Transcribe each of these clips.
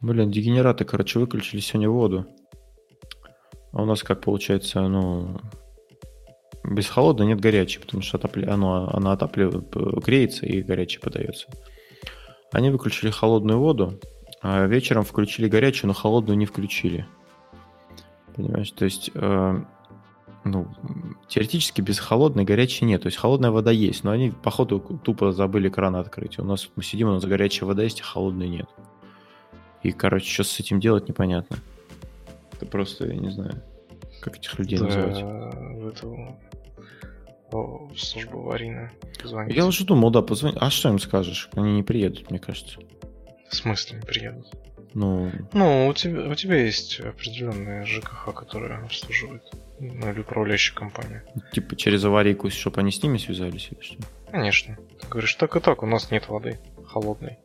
Блин, дегенераты, короче, выключили сегодня воду. А у нас как получается, ну, без холодной нет горячей, потому что отопли... оно, она отапливает, греется и горячей подается. Они выключили холодную воду, а вечером включили горячую, но холодную не включили. Понимаешь, то есть, э, ну, теоретически без холодной горячей нет. То есть холодная вода есть, но они, походу, тупо забыли кран открыть. У нас мы сидим, у нас горячая вода есть, а холодной нет. И, короче, что с этим делать, непонятно. Это просто, я не знаю, как этих людей да, называть. В эту о, службу аварийную позвонить. Я уже думал, да, позвони. А что им скажешь? Они не приедут, мне кажется. В смысле не приедут? Ну... Ну, у тебя, у тебя есть определенная ЖКХ, которая обслуживает. Ну, или управляющая компания. Типа через аварийку, чтобы они с ними связались или что? Конечно. Ты говоришь, так и так, у нас нет воды холодной.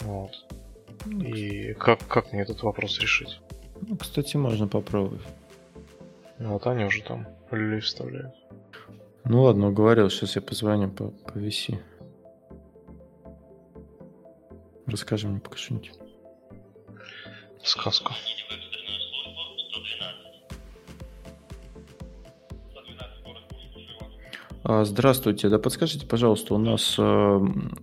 Вот. И как, как мне этот вопрос решить? Ну, кстати, можно попробовать. Ну, вот они уже там люлей вставляют. Ну ладно, уговорил, сейчас я позвоню по, по VC. Расскажи мне пока что-нибудь. Сказку. Здравствуйте, да подскажите, пожалуйста, у нас э,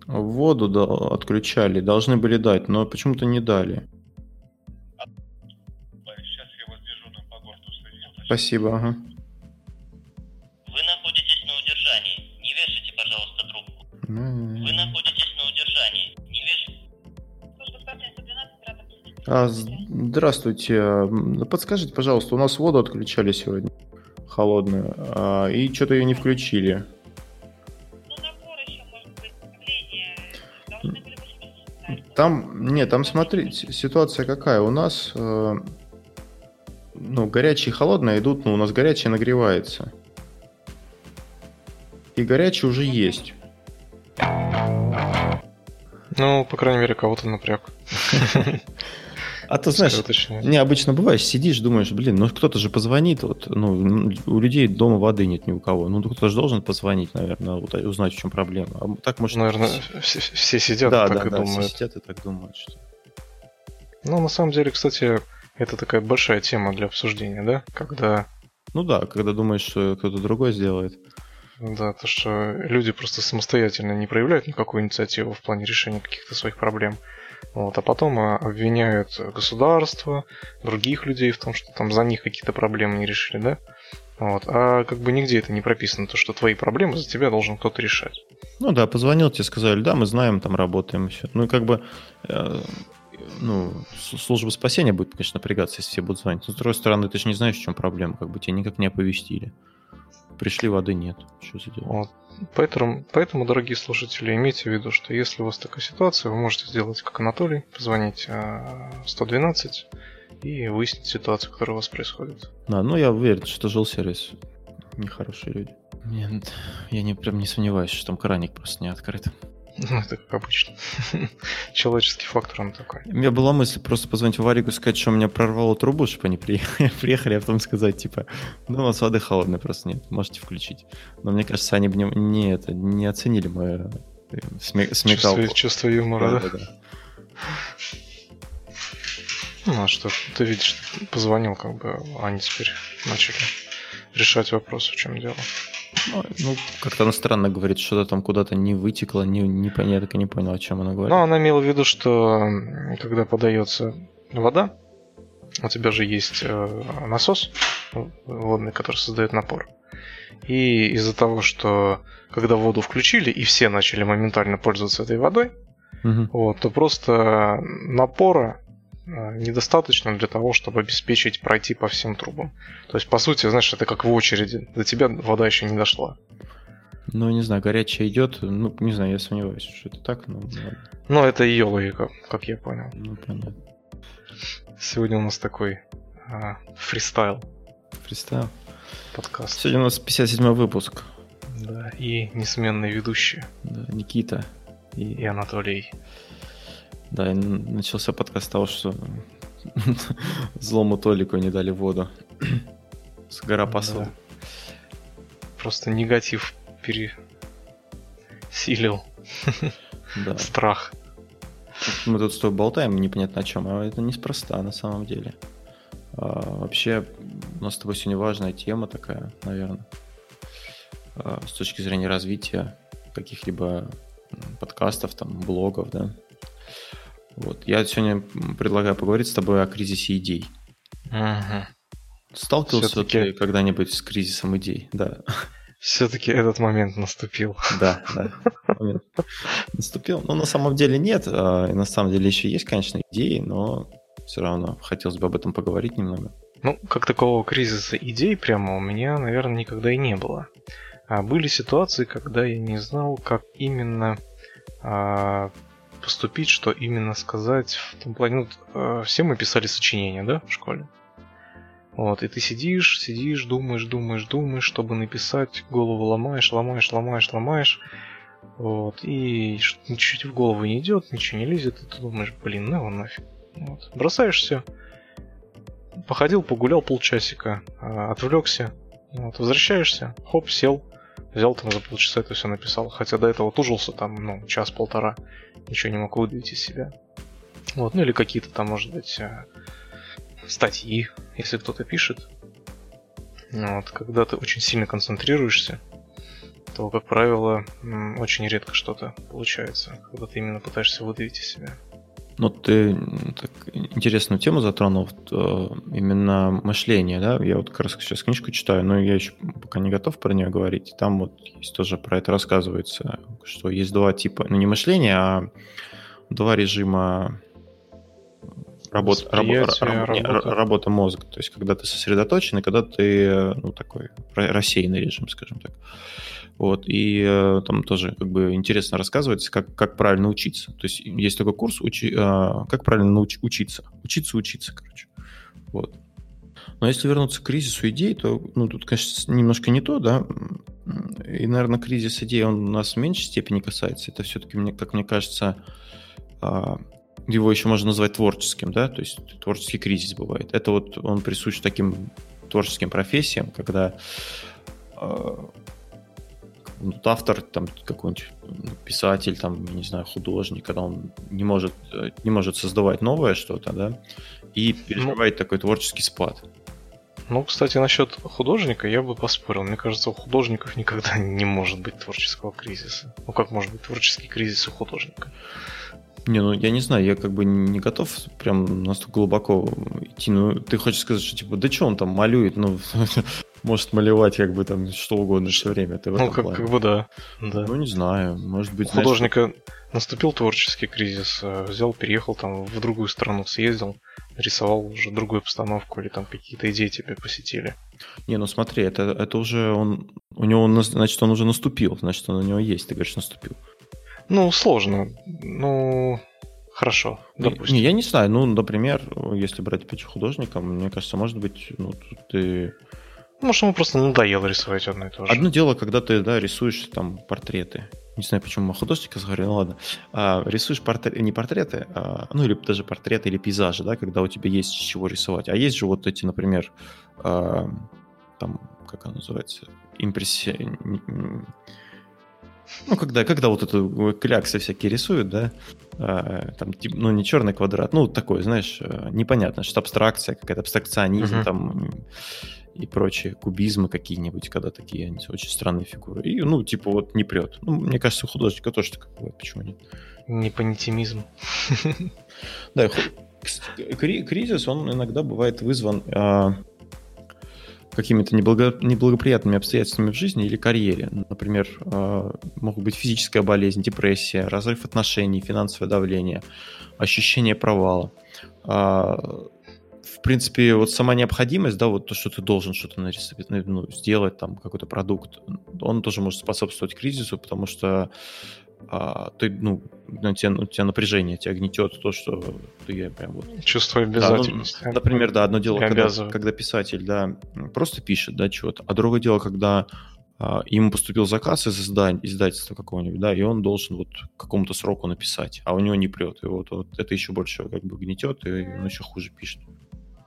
воду отключали, должны были дать, но почему-то не дали. Спасибо, ага. Вы находитесь на удержании. Не вешайте, пожалуйста, трубку. Вы находитесь на удержании. Не вешайте. А, здравствуйте. Подскажите, пожалуйста, у нас воду отключали сегодня холодную, а, и что-то ее не включили. Там, нет, там смотрите, ситуация какая. У нас э, ну, горячие и холодные идут, ну, у нас горячее нагревается. И горячее уже есть. Ну, по крайней мере, кого-то напряг. А ты знаешь, необычно бывает, сидишь, думаешь, блин, ну кто-то же позвонит, вот, ну, у людей дома воды нет ни у кого, ну кто-то же должен позвонить, наверное, вот, узнать, в чем проблема. А так может... Наверное, все, все сидят да, так да, и да, думают. все сидят и так думают, что... Ну, на самом деле, кстати, это такая большая тема для обсуждения, да? Когда... Ну да, когда думаешь, что кто-то другой сделает. Да, то, что люди просто самостоятельно не проявляют никакую инициативу в плане решения каких-то своих проблем. Вот, а потом а, обвиняют государство, других людей в том, что там за них какие-то проблемы не решили, да? Вот. А как бы нигде это не прописано, то, что твои проблемы за тебя должен кто-то решать. Ну да, позвонил тебе, сказали, да, мы знаем, там работаем еще. Ну и как бы э, ну, служба спасения будет, конечно, напрягаться, если все будут звонить. Но, с другой стороны, ты же не знаешь, в чем проблема, как бы тебя никак не оповестили. Пришли, воды нет. Что за дело? Вот. Поэтому, поэтому, дорогие слушатели, имейте в виду, что если у вас такая ситуация, вы можете сделать как Анатолий, позвонить 112 а, и выяснить ситуацию, которая у вас происходит. Да, ну я уверен, что жилсервис нехорошие люди. Нет, я не, прям не сомневаюсь, что там краник просто не открыт. Ну, это как обычно. Человеческий фактор он такой. У меня была мысль просто позвонить в Варику и сказать, что у меня прорвало трубу, чтобы они приехали, приехали, а потом сказать, типа, ну, у нас воды холодной просто нет, можете включить. Но мне кажется, они бы не, не, это, не оценили мою э, сме, смекалку. Чувство, чувство юмора, да? да? да, да. Ну, а что, ты видишь, позвонил, как бы, а они теперь начали решать вопрос, в чем дело. Ну, ну, как-то она странно говорит, что-то там куда-то не вытекло, не, не, я так и не понял, о чем она говорит. Ну, она имела в виду, что когда подается вода, у тебя же есть э, насос водный, который создает напор. И из-за того, что когда воду включили и все начали моментально пользоваться этой водой, угу. вот, то просто напора недостаточно для того, чтобы обеспечить пройти по всем трубам. То есть, по сути, знаешь, это как в очереди. До тебя вода еще не дошла. Ну, не знаю, горячая идет. Ну, не знаю, я сомневаюсь, что это так, но Ну, это ее логика, как я понял. Ну, понятно. Сегодня у нас такой а, фристайл. Фристайл. Подкаст. Сегодня у нас 57 выпуск. Да, и несменные ведущие. Да, Никита. И, и Анатолий. Да, и начался подкаст с того, что злому Толику не дали воду. С гора посуды. Да. Просто негатив пересилил. Да. Страх. мы тут с тобой болтаем непонятно о чем, а это неспроста на самом деле. А, вообще, у нас с тобой сегодня важная тема такая, наверное, а, с точки зрения развития каких-либо подкастов, там, блогов, да. Вот. Я сегодня предлагаю поговорить с тобой о кризисе идей. Угу. Сталкивался Все-таки... ты когда-нибудь с кризисом идей? Да. Все-таки этот момент наступил. Да, да. Момент наступил. Но на самом деле нет. А, на самом деле еще есть, конечно, идеи, но все равно хотелось бы об этом поговорить немного. Ну, как такого кризиса идей прямо у меня, наверное, никогда и не было. А были ситуации, когда я не знал, как именно а, поступить, что именно сказать. В том плане, ну, а, все мы писали сочинения, да, в школе. Вот, и ты сидишь, сидишь, думаешь, думаешь, думаешь, чтобы написать, голову ломаешь, ломаешь, ломаешь, ломаешь. Вот, и ничего в голову не идет, ничего не лезет, и ты думаешь, блин, ну его нафиг. Вот. Бросаешься, походил, погулял полчасика, а, отвлекся, вот, возвращаешься, хоп, сел, взял там за полчаса это все написал. Хотя до этого тужился там, ну, час-полтора, ничего не мог выдавить из себя. Вот, ну или какие-то там, может быть, а, статьи, если кто-то пишет. Вот, когда ты очень сильно концентрируешься, то, как правило, очень редко что-то получается, когда ты именно пытаешься выдавить из себя. Ну, ты так, интересную тему затронул, э, именно мышление, да? Я вот как раз сейчас книжку читаю, но я еще пока не готов про нее говорить. Там вот есть тоже про это рассказывается, что есть два типа, ну не мышления, а два режима работа, работа, работа. работа мозга. То есть, когда ты сосредоточен, и когда ты, ну, такой рассеянный режим, скажем так. Вот, и э, там тоже как бы интересно рассказывается, как, как правильно учиться. То есть есть такой курс, учи, э, как правильно науч, учиться. Учиться, учиться, короче. Вот. Но если вернуться к кризису идей, то, ну, тут, конечно, немножко не то, да. И, наверное, кризис идей, он нас в меньшей степени касается. Это все-таки, мне, как мне кажется, э, его еще можно назвать творческим, да, то есть творческий кризис бывает. Это вот он присущ таким творческим профессиям, когда э, вот автор, там какой-нибудь писатель, там, не знаю, художник, когда он не может, не может создавать новое что-то, да, и переживает ну, такой творческий спад. Ну, кстати, насчет художника я бы поспорил. Мне кажется, у художников никогда не может быть творческого кризиса. Ну, как может быть творческий кризис у художника? Не, ну я не знаю, я как бы не готов прям настолько глубоко идти. Ну, ты хочешь сказать, что типа, да что он там малюет, ну, может малевать как бы там что угодно все время. Ты ну, как, как бы да. да. Ну, не знаю, может быть... У знаешь, художника наступил творческий кризис, э, взял, переехал там в другую страну, съездил, рисовал уже другую обстановку или там какие-то идеи тебе посетили. Не, ну смотри, это, это уже он... У него, значит, он уже наступил, значит, он у него есть, ты говоришь, наступил. Ну, сложно. Ну, хорошо, допустим. Не, я не знаю, ну, например, если брать опять художника, мне кажется, может быть, ну, тут ты... Может, ему просто надоело рисовать одно и то же. Одно дело, когда ты, да, рисуешь там портреты. Не знаю, почему мы художника говорю, ну ладно. А, рисуешь портрет, не портреты, а, ну или даже портреты или пейзажи, да, когда у тебя есть с чего рисовать. А есть же вот эти, например, а, там, как оно называется, импрессия ну, когда, когда вот эту кляксы всякие рисуют, да, а, там, тип, ну, не черный квадрат, ну, такой, знаешь, э, непонятно, что абстракция, какая-то абстракционизм uh-huh. там и прочие, кубизмы какие-нибудь, когда такие они очень странные фигуры. И, ну, типа, вот не прет. Ну, мне кажется, у художника тоже так бывает, почему нет? Непонятимизм. Да, кризис, он иногда бывает вызван а, какими-то неблаго, неблагоприятными обстоятельствами в жизни или карьере. Например, э, могут быть физическая болезнь, депрессия, разрыв отношений, финансовое давление, ощущение провала. А, в принципе, вот сама необходимость, да, вот то, что ты должен что-то нарисовать, ну, сделать, там, какой-то продукт, он тоже может способствовать кризису, потому что а, ты, ну, у тебя, у тебя напряжение, тебя гнетет то, что ты прям вот... Чувство обязательности. Да, ну, например, да, одно дело, когда, когда писатель, да, просто пишет, да, что-то, а другое дело, когда а, ему поступил заказ из издань, издательства какого-нибудь, да, и он должен вот к какому-то сроку написать, а у него не прет, и вот, вот это еще больше как бы гнетет, и он еще хуже пишет.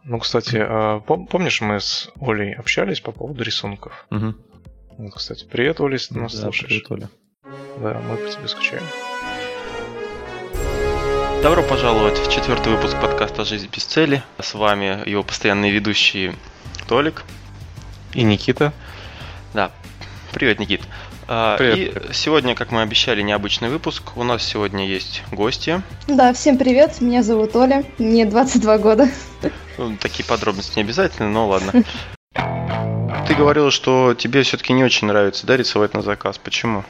Ну, кстати, а, помнишь, мы с Олей общались по поводу рисунков? Угу. Вот, кстати, привет, Оля, если ты нас да, слушаешь. Привет, Оля. Да, мы по тебе скучаем. Добро пожаловать в четвертый выпуск подкаста «Жизнь без цели». С вами его постоянные ведущие Толик и Никита. Да, привет, Никит. А, привет. И сегодня, как мы обещали, необычный выпуск. У нас сегодня есть гости. Да, всем привет. Меня зовут Оля. Мне 22 года. Ну, такие подробности не обязательны, но ладно. Ты говорила, что тебе все-таки не очень нравится, да, рисовать на заказ. Почему?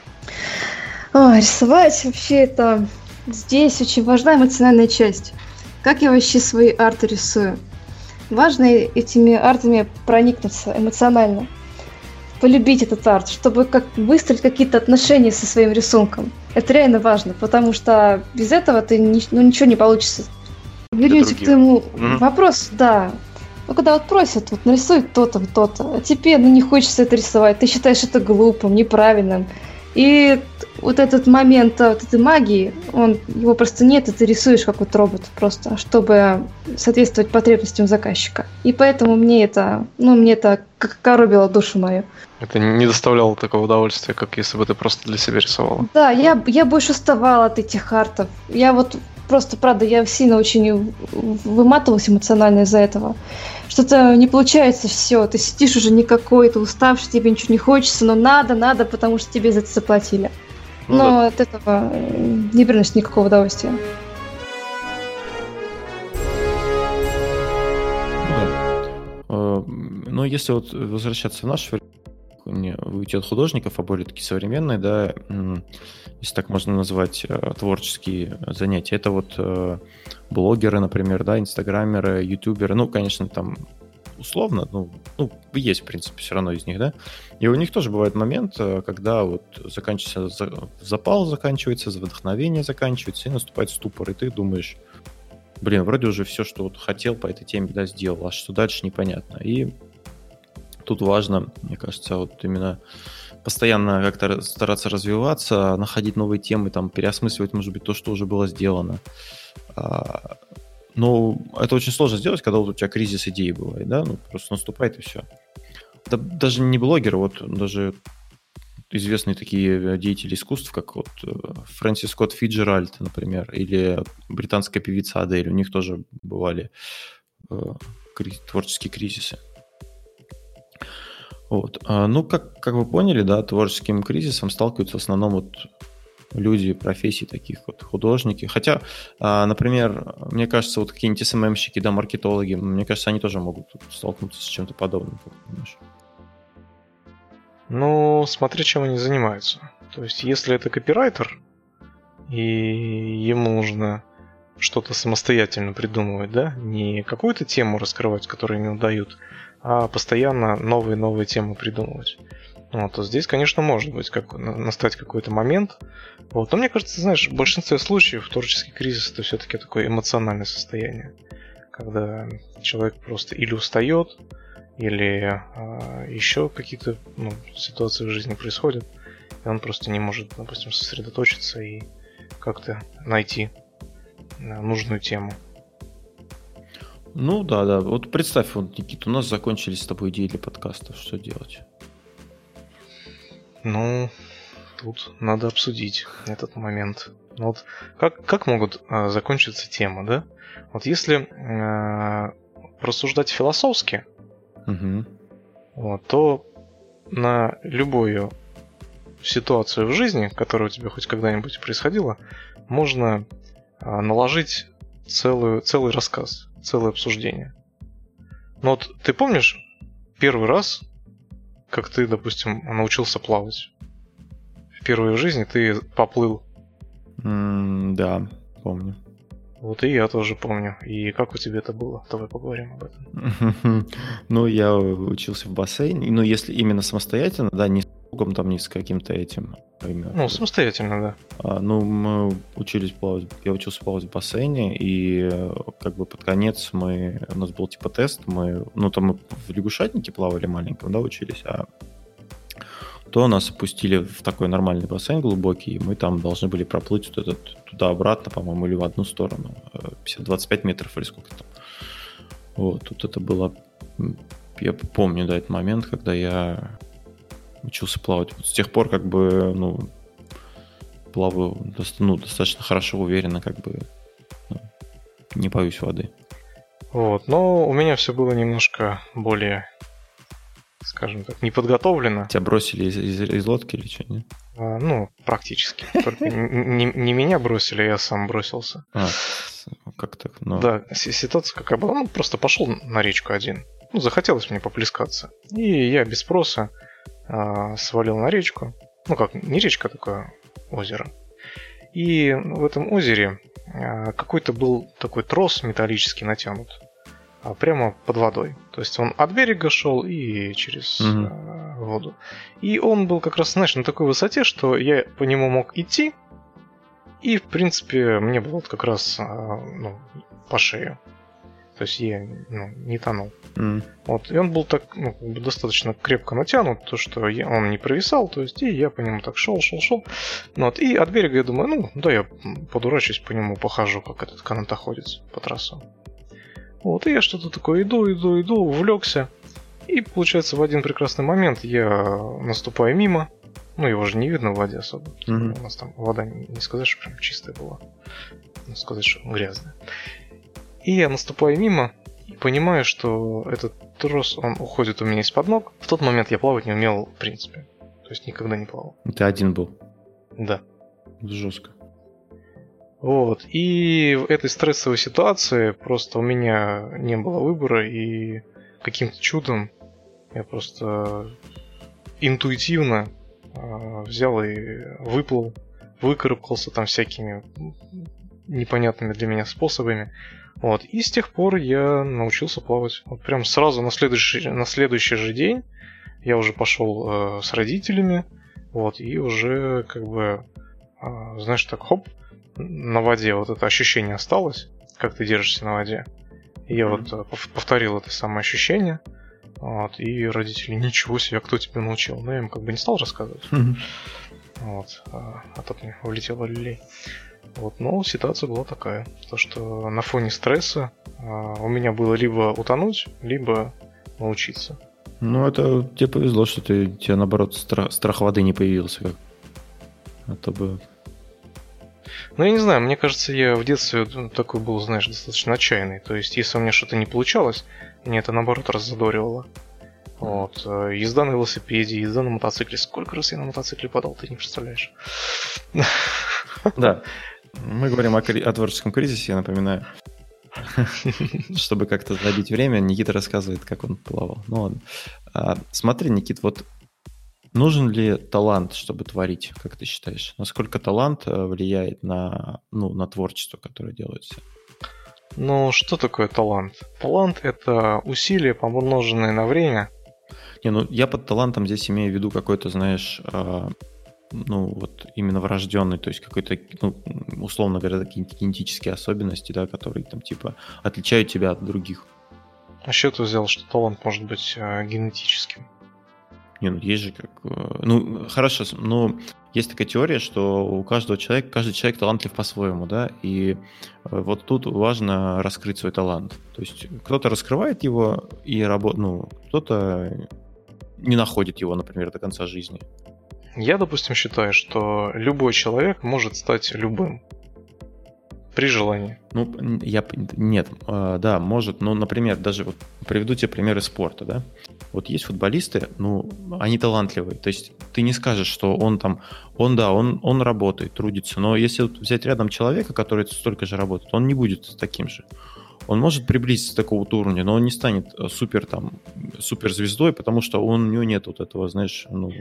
О, рисовать вообще это... Здесь очень важна эмоциональная часть. Как я вообще свои арты рисую? Важно этими артами проникнуться эмоционально полюбить этот арт, чтобы как выстроить какие-то отношения со своим рисунком. Это реально важно, потому что без этого ты ну, ничего не получится. Вернемся к твоему угу. вопросу, да. Ну, когда вот просят, вот нарисуй то-то, то-то, а тебе, ну, не хочется это рисовать, ты считаешь это глупым, неправильным. И вот этот момент вот этой магии, он, его просто нет, и ты рисуешь как вот робот просто, чтобы соответствовать потребностям заказчика. И поэтому мне это, ну, мне это как коробило душу мою. Это не доставляло такого удовольствия, как если бы ты просто для себя рисовала. Да, я, я больше уставала от этих артов. Я вот просто, правда, я сильно очень выматывалась эмоционально из-за этого. Что-то не получается все, ты сидишь уже никакой, ты уставший, тебе ничего не хочется, но надо, надо, потому что тебе за это заплатили. Ну, но да. от этого не приносит никакого удовольствия. Э, но если вот возвращаться в наш не уйти от художников, а более такие современные, да, если так можно назвать, э, творческие занятия. Это вот э, блогеры, например, да, инстаграмеры, ютуберы, ну, конечно, там условно, ну, ну, есть, в принципе, все равно из них, да, и у них тоже бывает момент, э, когда вот заканчивается, запал заканчивается, вдохновение заканчивается, и наступает ступор, и ты думаешь, блин, вроде уже все, что вот хотел по этой теме, да, сделал, а что дальше непонятно. И тут важно, мне кажется, вот именно постоянно как-то стараться развиваться, находить новые темы, там, переосмысливать, может быть, то, что уже было сделано. А, ну, это очень сложно сделать, когда вот у тебя кризис идеи бывает, да, ну, просто наступает и все. Да, даже не блогеры, вот даже известные такие деятели искусств, как вот э, Фрэнсис Скотт Фиджеральд, например, или британская певица Адель, у них тоже бывали э, творческие кризисы. Вот. А, ну, как, как вы поняли, да, творческим кризисом сталкиваются в основном вот люди профессий таких вот художники. Хотя, а, например, мне кажется, вот какие-нибудь СММщики, да, маркетологи, мне кажется, они тоже могут столкнуться с чем-то подобным. Ну, смотри, чем они занимаются. То есть, если это копирайтер, и ему нужно что-то самостоятельно придумывать, да, не какую-то тему раскрывать, которую ему дают, а постоянно новые-новые темы придумывать. Вот, то здесь, конечно, может быть как, настать какой-то момент. Вот. Но мне кажется, знаешь, в большинстве случаев творческий кризис это все-таки такое эмоциональное состояние. Когда человек просто или устает, или э, еще какие-то ну, ситуации в жизни происходят, и он просто не может, допустим, сосредоточиться и как-то найти э, нужную тему. Ну да, да. Вот представь, вот, Никита, у нас закончились с тобой идеи для подкастов. Что делать? Ну, тут надо обсудить этот момент. Ну вот как, как могут э, закончиться темы, да? Вот если э, рассуждать философски, угу. вот, то на любую ситуацию в жизни, которая у тебя хоть когда-нибудь происходила, можно э, наложить целую, целый рассказ, целое обсуждение. Но вот ты помнишь первый раз, как ты, допустим, научился плавать. Впервые в жизни ты поплыл. Mm, да, помню. Вот и я тоже помню. И как у тебя это было? Давай поговорим об этом. Ну, я учился в бассейне. Ну, если именно самостоятельно, да, не с другом, там, не с каким-то этим. Именно. Ну, самостоятельно, да. А, ну, мы учились плавать, я учился плавать в бассейне, и как бы под конец мы, у нас был типа тест, мы, ну, там мы в лягушатнике плавали маленьком, да, учились, а то нас опустили в такой нормальный бассейн глубокий, и мы там должны были проплыть вот этот туда-обратно, по-моему, или в одну сторону, 50-25 э, метров или сколько там. Вот, тут это было, я помню, да, этот момент, когда я учился плавать. Вот с тех пор, как бы, ну, плаваю ну, достаточно хорошо, уверенно, как бы, э, не боюсь воды. Вот, но у меня все было немножко более, скажем так, неподготовлено. Тебя бросили из, из, из лодки или что, нет? А, ну, практически. Только не, меня бросили, я сам бросился. А, как так? Но... Да, ситуация какая была. Ну, просто пошел на речку один. Ну, захотелось мне поплескаться. И я без спроса а, свалил на речку. Ну, как, не речка, а такое озеро. И в этом озере а, какой-то был такой трос металлический натянут а, прямо под водой. То есть он от берега шел и через угу. воду. И он был как раз, знаешь, на такой высоте, что я по нему мог идти. И, в принципе, мне было как раз ну, по шею. То есть я ну, не тонул. Mm. Вот. И он был так ну, достаточно крепко натянут, то что я, он не провисал, то есть и я по нему так шел, шел, шел. Ну, вот. И от берега я думаю, ну, да, я подурачусь по нему, похожу, как этот канатоходец по трассам. Вот, и я что-то такое иду, иду, иду, увлекся. И получается, в один прекрасный момент я наступаю мимо. Ну, его же не видно в воде особо. Mm-hmm. У нас там вода, не сказать, что прям чистая была. Не сказать, что грязная. И я наступаю мимо и понимаю, что этот трос, он уходит у меня из-под ног. В тот момент я плавать не умел в принципе. То есть никогда не плавал. Ты один был? Да. Жестко. Вот. И в этой стрессовой ситуации просто у меня не было выбора, и каким-то чудом я просто интуитивно э, взял и выплыл, выкарабкался там всякими непонятными для меня способами. Вот. И с тех пор я научился плавать. Вот прям сразу на следующий, на следующий же день я уже пошел э, с родителями. Вот, и уже как бы, э, знаешь, так хоп, на воде вот это ощущение осталось, как ты держишься на воде. И я mm-hmm. вот э, повторил это самое ощущение. Вот, и родители, ничего себе, а кто тебя научил? Ну, я им как бы не стал рассказывать. Mm-hmm. Вот, а, а тут мне улетела люлей. Вот, но ситуация была такая, то что на фоне стресса а, у меня было либо утонуть, либо научиться. Ну, это тебе повезло, что ты, тебе, наоборот, страх, страх воды не появился. Как... А то бы... Ну, я не знаю, мне кажется, я в детстве ну, такой был, знаешь, достаточно отчаянный. То есть, если у меня что-то не получалось, мне это, наоборот, раззадоривало. Вот. Э, езда на велосипеде, езда на мотоцикле. Сколько раз я на мотоцикле падал, ты не представляешь. Да. Мы говорим о, о творческом кризисе, я напоминаю. Чтобы как-то забить время, Никита рассказывает, как он плавал. Ну ладно. А, смотри, Никит, вот нужен ли талант, чтобы творить, как ты считаешь? Насколько талант э, влияет на, ну, на творчество, которое делается? Ну, что такое талант? Талант — это усилия, помноженные на время. Не, ну я под талантом здесь имею в виду какой-то, знаешь, а, ну, вот именно врожденный, то есть какой-то, ну, условно говоря, генетические особенности, да, которые там типа отличают тебя от других. А что ты взял, что талант может быть э, генетическим? Не, ну есть же как... Э, ну, хорошо, ну, есть такая теория, что у каждого человека, каждый человек талантлив по-своему, да, и э, вот тут важно раскрыть свой талант. То есть кто-то раскрывает его и работает, ну, кто-то не находит его, например, до конца жизни. Я, допустим, считаю, что любой человек может стать любым. При желании. Ну, я... Нет, э, да, может. Ну, например, даже вот приведу тебе примеры спорта, да. Вот есть футболисты, ну, они талантливые. То есть ты не скажешь, что он там... Он, да, он, он работает, трудится. Но если взять рядом человека, который столько же работает, он не будет таким же он может приблизиться к такого уровня, но он не станет э, супер там суперзвездой, потому что он, у него нет вот этого, знаешь, ну,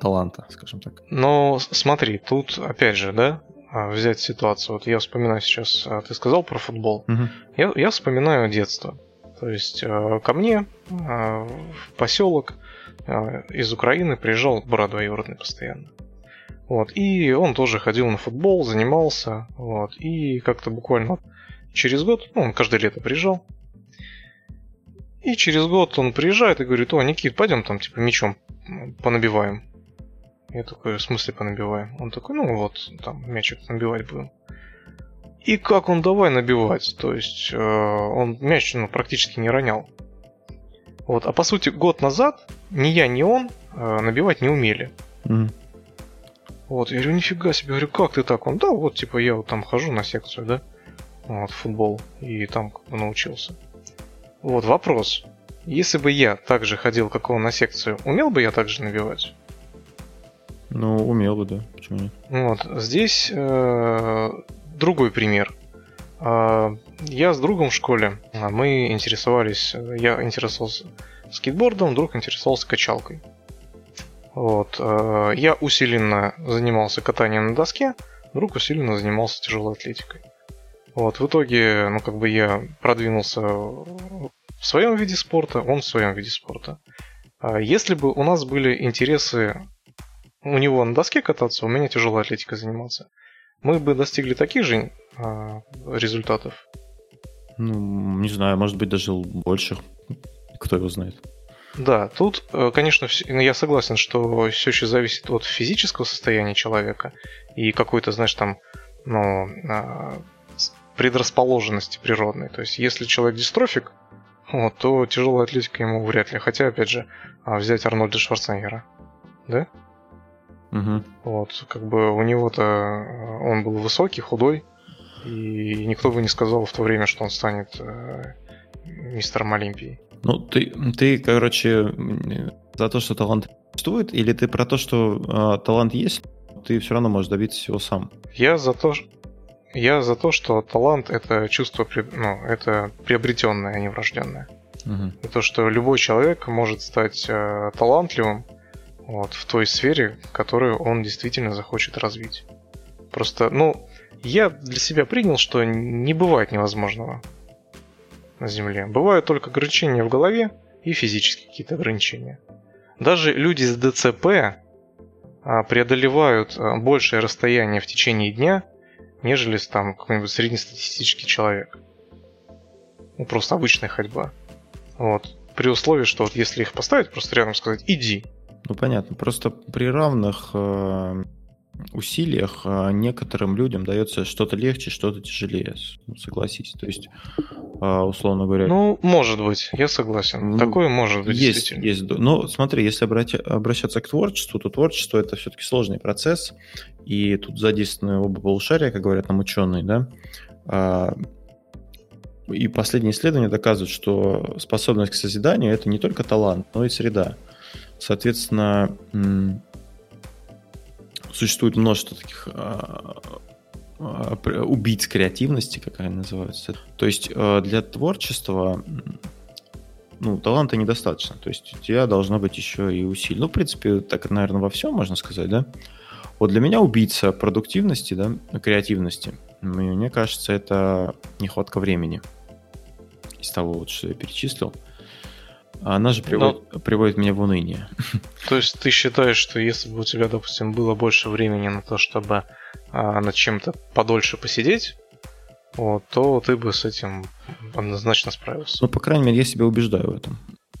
таланта, скажем так. Но смотри, тут опять же, да, а, взять ситуацию. Вот я вспоминаю сейчас, а, ты сказал про футбол. Угу. Я, я вспоминаю детство. То есть а, ко мне в поселок из Украины приезжал брат двоюродный постоянно. Вот, и он тоже ходил на футбол, занимался, вот, и как-то буквально через год, ну, он каждое лето приезжал, и через год он приезжает и говорит, о, Никит, пойдем там, типа, мячом понабиваем. Я такой, в смысле понабиваем? Он такой, ну вот, там, мячик набивать будем. И как он давай набивать? То есть э, он мяч ну, практически не ронял. Вот, а по сути, год назад ни я, ни он э, набивать не умели. Mm. Вот, я говорю, нифига себе, говорю, как ты так? Он, да, вот, типа, я вот там хожу на секцию, да. вот, футбол, и там как бы научился. Вот вопрос. Если бы я также ходил, как он, на секцию, умел бы я также набивать? Ну, умел бы, да. Почему нет? Вот, здесь э, другой пример. Э, я с другом в школе, а мы интересовались, я интересовался скейтбордом, друг интересовался качалкой. Вот, э, я усиленно занимался катанием на доске, друг усиленно занимался тяжелой атлетикой. Вот, в итоге, ну, как бы я продвинулся в своем виде спорта, он в своем виде спорта. А если бы у нас были интересы у него на доске кататься, у меня тяжелой атлетикой заниматься, мы бы достигли таких же а, результатов. Ну, не знаю, может быть, даже больших. Кто его знает. Да, тут, э, конечно, ну, я согласен, что все еще зависит от физического состояния человека и какой-то, знаешь, там, ну, а, предрасположенности природной. То есть, если человек дистрофик, вот, то тяжелая атлетика ему вряд ли. Хотя, опять же, а, взять Арнольда Шварценеггера, да? Угу. Вот, как бы у него-то э, он был высокий, худой, и никто бы не сказал в то время, что он станет э, мистером Олимпии. Ну, ты, ты, короче, за то, что талант существует, или ты про то, что э, талант есть, ты все равно можешь добиться всего сам? Я за то, я за то, что талант это чувство, ну, это приобретенное, а не врожденное. Угу. И то, что любой человек может стать э, талантливым вот, в той сфере, которую он действительно захочет развить. Просто, ну, я для себя принял, что не бывает невозможного на Земле. Бывают только ограничения в голове и физические какие-то ограничения. Даже люди с ДЦП а, преодолевают а, большее расстояние в течение дня, нежели там какой-нибудь среднестатистический человек. Ну, просто обычная ходьба. Вот. При условии, что вот если их поставить, просто рядом сказать «иди». Ну, понятно. Просто при равных э, усилиях а некоторым людям дается что-то легче, что-то тяжелее, ну, согласись. То есть, а, условно говоря... Ну, может быть, я согласен. Ну, Такое может быть, есть, есть. Но смотри, если обрати, обращаться к творчеству, то творчество это все-таки сложный процесс, и тут задействованы оба полушария, как говорят нам ученые, да. А, и последние исследования доказывают, что способность к созиданию это не только талант, но и среда. Соответственно, существует множество таких а, а, убийц креативности, как они называются. То есть а, для творчества ну, таланта недостаточно. То есть у тебя должно быть еще и усилие. Ну, в принципе, так, наверное, во всем можно сказать, да? Вот для меня убийца продуктивности, да, креативности, мне кажется, это нехватка времени из того, вот, что я перечислил. Она же приводит, Но... приводит меня в уныние. То есть ты считаешь, что если бы у тебя, допустим, было больше времени на то, чтобы а, над чем-то подольше посидеть, вот, то ты бы с этим однозначно справился. Ну, по крайней мере, я себя убеждаю в этом.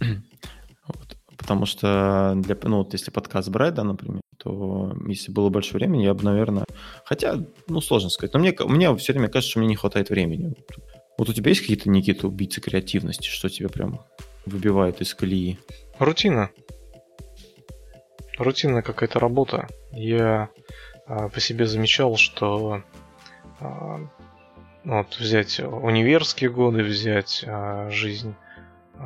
вот. Потому что, для, ну, вот если подкаст брать, да, например, то если было больше времени, я бы, наверное... Хотя, ну, сложно сказать. Но мне, мне все время кажется, что мне не хватает времени. Вот у тебя есть какие-то, Никита, убийцы креативности, что тебе прям выбивает из колеи? Рутина. Рутинная какая-то работа. Я а, по себе замечал, что а, вот взять универские годы, взять а, жизнь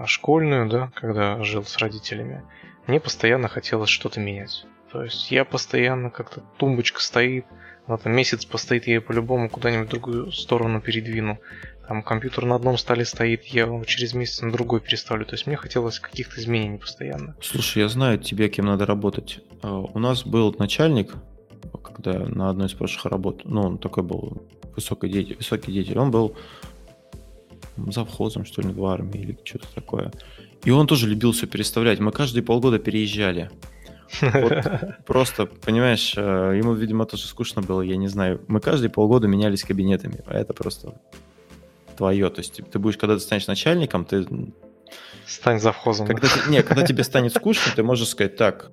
школьную, да, когда жил с родителями, мне постоянно хотелось что-то менять. То есть я постоянно как-то тумбочка стоит, она там месяц постоит, я ее по-любому куда-нибудь в другую сторону передвину там компьютер на одном столе стоит, я его через месяц на другой переставлю. То есть мне хотелось каких-то изменений постоянно. Слушай, я знаю тебе, кем надо работать. А, у нас был начальник, когда на одной из прошлых работ, ну, он такой был высокий деятель, высокий деятель, он был завхозом, что ли, в армии или что-то такое. И он тоже любил все переставлять. Мы каждые полгода переезжали. Вот просто, понимаешь, э, ему, видимо, тоже скучно было, я не знаю. Мы каждые полгода менялись кабинетами, а это просто твое. То есть ты будешь, когда ты станешь начальником, ты... Стань завхозом. Когда ты, не, когда тебе станет скучно, ты можешь сказать, так,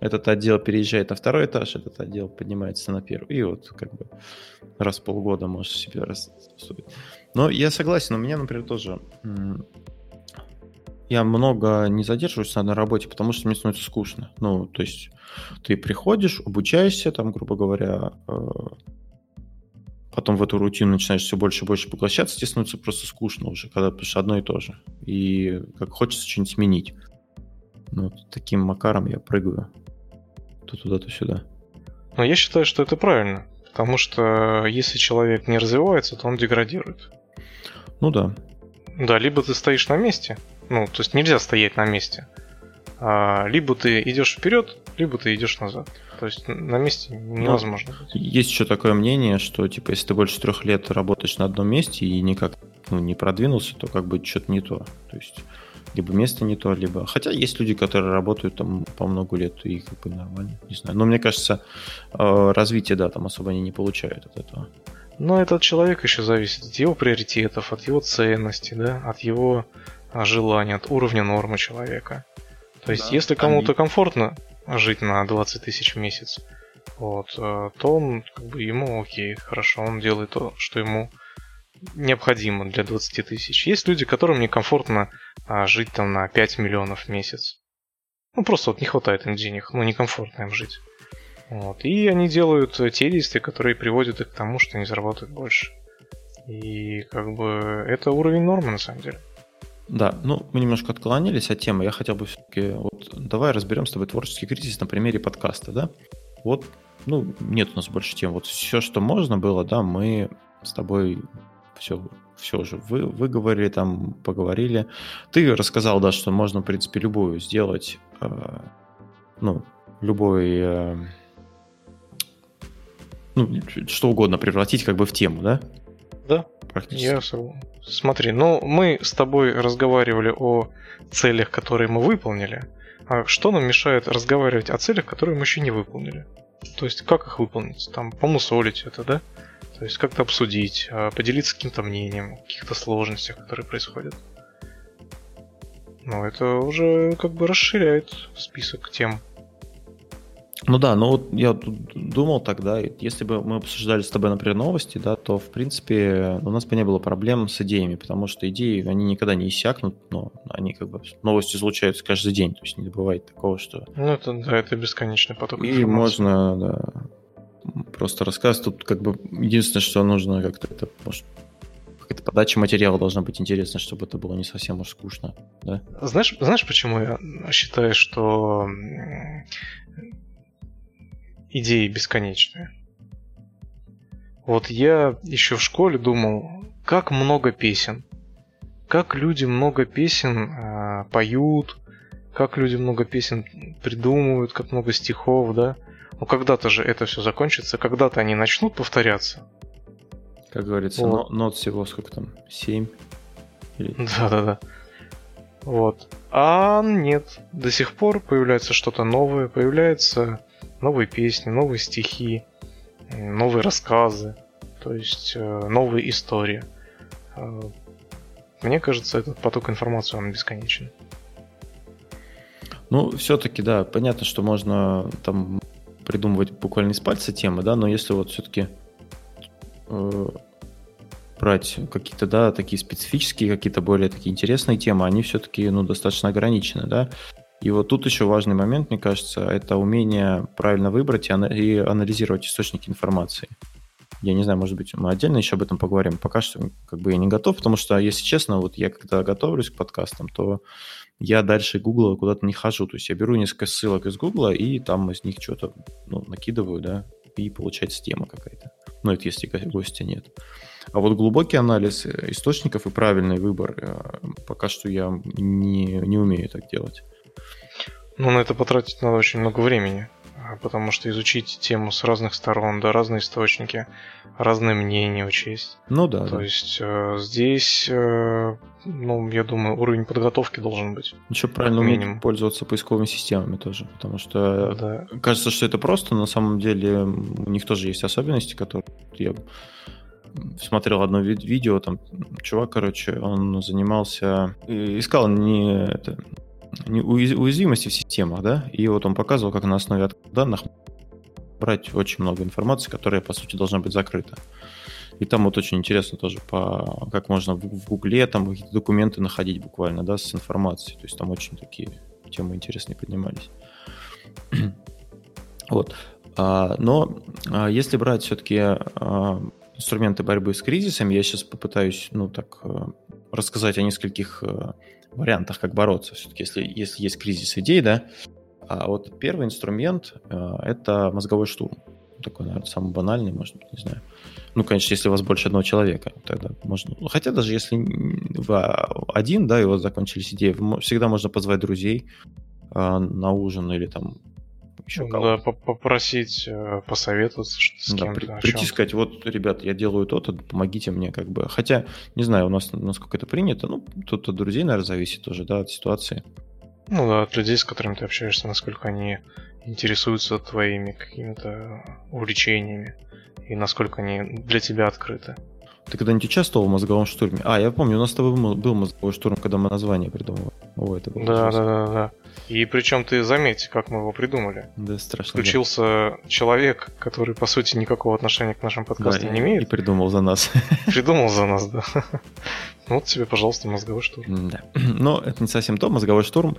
этот отдел переезжает на второй этаж, этот отдел поднимается на первый. И вот как бы раз в полгода можешь себе расступить. Но я согласен, у меня, например, тоже... Я много не задерживаюсь на работе, потому что мне становится скучно. Ну, то есть ты приходишь, обучаешься, там, грубо говоря, э, потом в эту рутину начинаешь все больше и больше поглощаться, тебе становится просто скучно уже, когда пишешь одно и то же. И как хочется что-нибудь сменить. Ну, вот таким макаром я прыгаю. То туда, то сюда. Но я считаю, что это правильно. Потому что если человек не развивается, то он деградирует. Ну да. Да, либо ты стоишь на месте, ну, то есть нельзя стоять на месте. А, либо ты идешь вперед, либо ты идешь назад. То есть на месте невозможно. Ну, есть еще такое мнение, что типа если ты больше трех лет работаешь на одном месте и никак ну, не продвинулся, то как бы что-то не то. То есть либо место не то, либо... Хотя есть люди, которые работают там по много лет, и как бы нормально, не знаю. Но мне кажется, э, развитие, да, там особо они не получают от этого. Но это от человека еще зависит, от его приоритетов, от его ценностей, да, от его желания, от уровня нормы человека. То есть, да, если кому-то комфортно жить на 20 тысяч в месяц, вот, э, то он, как бы, ему окей, хорошо, он делает то, что ему необходимо для 20 тысяч. Есть люди, которым некомфортно а, жить там на 5 миллионов в месяц. Ну, просто вот не хватает им денег, ну, некомфортно им жить. Вот. И они делают те действия, которые приводят их к тому, что они зарабатывают больше. И как бы это уровень нормы на самом деле. Да, ну мы немножко отклонились от темы. Я хотел бы все-таки вот давай разберем с тобой творческий кризис на примере подкаста, да? Вот, ну нет у нас больше тем. Вот все, что можно было, да, мы с тобой все, все же вы, вы говорили там, поговорили. Ты рассказал, да, что можно, в принципе, любую сделать, э, ну, любой, э, ну, что угодно превратить как бы в тему, да? Практически. Я Смотри, ну, мы с тобой разговаривали о целях, которые мы выполнили. А что нам мешает разговаривать о целях, которые мы еще не выполнили? То есть, как их выполнить? Там, помусолить это, да? То есть как-то обсудить, а, поделиться каким-то мнением, каких-то сложностях, которые происходят. Ну, это уже как бы расширяет список тем. Ну да, но вот я думал тогда, если бы мы обсуждали с тобой, например, новости, да, то, в принципе, у нас бы не было проблем с идеями, потому что идеи, они никогда не иссякнут, но они как бы, новости случаются каждый день, то есть не бывает такого, что... Ну, это, да, это бесконечный поток И информации. можно, да, просто рассказ. Тут как бы единственное, что нужно как-то это, может, какая-то подача материала должна быть интересна, чтобы это было не совсем уж скучно, да? Знаешь, знаешь, почему я считаю, что идеи бесконечные? Вот я еще в школе думал, как много песен, как люди много песен э, поют, как люди много песен придумывают, как много стихов, да? Ну когда-то же это все закончится, когда-то они начнут повторяться. Как говорится, вот. нот всего сколько там? 7? Да-да-да. Вот. А нет, до сих пор появляется что-то новое, появляются новые песни, новые стихи, новые рассказы, то есть э, новые истории. Э, мне кажется, этот поток информации, он бесконечен. Ну, все-таки, да, понятно, что можно там придумывать буквально из пальца темы, да, но если вот все-таки э, брать какие-то, да, такие специфические, какие-то более такие интересные темы, они все-таки, ну, достаточно ограничены, да. И вот тут еще важный момент, мне кажется, это умение правильно выбрать и, анализировать источники информации. Я не знаю, может быть, мы отдельно еще об этом поговорим. Пока что как бы я не готов, потому что, если честно, вот я когда готовлюсь к подкастам, то я дальше Гугла куда-то не хожу. То есть я беру несколько ссылок из Гугла и там из них что-то ну, накидываю, да, и получается тема какая-то. Ну, это если гостя нет. А вот глубокий анализ э, источников и правильный выбор э, пока что я не, не умею так делать. Ну, на это потратить надо очень много времени. А, потому что изучить тему с разных сторон, да, разные источники, разные мнения учесть. Ну да. То да. есть э, здесь, э, ну, я думаю, уровень подготовки должен быть. Еще правильно уметь пользоваться поисковыми системами тоже, потому что да. кажется, что это просто, на самом деле у них тоже есть особенности, которые я смотрел одно ви- видео, там чувак, короче, он занимался, искал не это, уязвимости в системах, да, и вот он показывал, как на основе данных брать очень много информации, которая, по сути, должна быть закрыта. И там вот очень интересно тоже, по, как можно в, Гугле там какие-то документы находить буквально, да, с информацией. То есть там очень такие темы интересные поднимались. вот. А, но а, если брать все-таки а, инструменты борьбы с кризисами. Я сейчас попытаюсь, ну, так, э, рассказать о нескольких э, вариантах, как бороться. Все-таки, если, если есть кризис идей, да. А вот первый инструмент э, — это мозговой штурм. Такой, наверное, самый банальный, может быть, не знаю. Ну, конечно, если у вас больше одного человека, тогда можно... Хотя даже если вы один, да, и у вас закончились идеи, всегда можно позвать друзей на ужин или там еще да, попросить э, посоветоваться с да, кем-то. При, прийти сказать, вот, ребят, я делаю то-то, помогите мне, как бы. Хотя, не знаю, у нас насколько это принято, ну, тут от друзей, наверное, зависит тоже, да, от ситуации. Ну да, от людей, с которыми ты общаешься, насколько они интересуются твоими какими-то увлечениями и насколько они для тебя открыты. Ты когда-нибудь участвовал в мозговом штурме? А, я помню, у нас с тобой был мозговой штурм, когда мы название придумывали. О, это было да, да, да, да. И причем ты заметь, как мы его придумали. Да, страшно. Включился да. человек, который, по сути, никакого отношения к нашим подкастам да, не имеет. И придумал за нас. Придумал за нас, да. Вот тебе, пожалуйста, мозговой штурм. Да. Но это не совсем то. Мозговой штурм,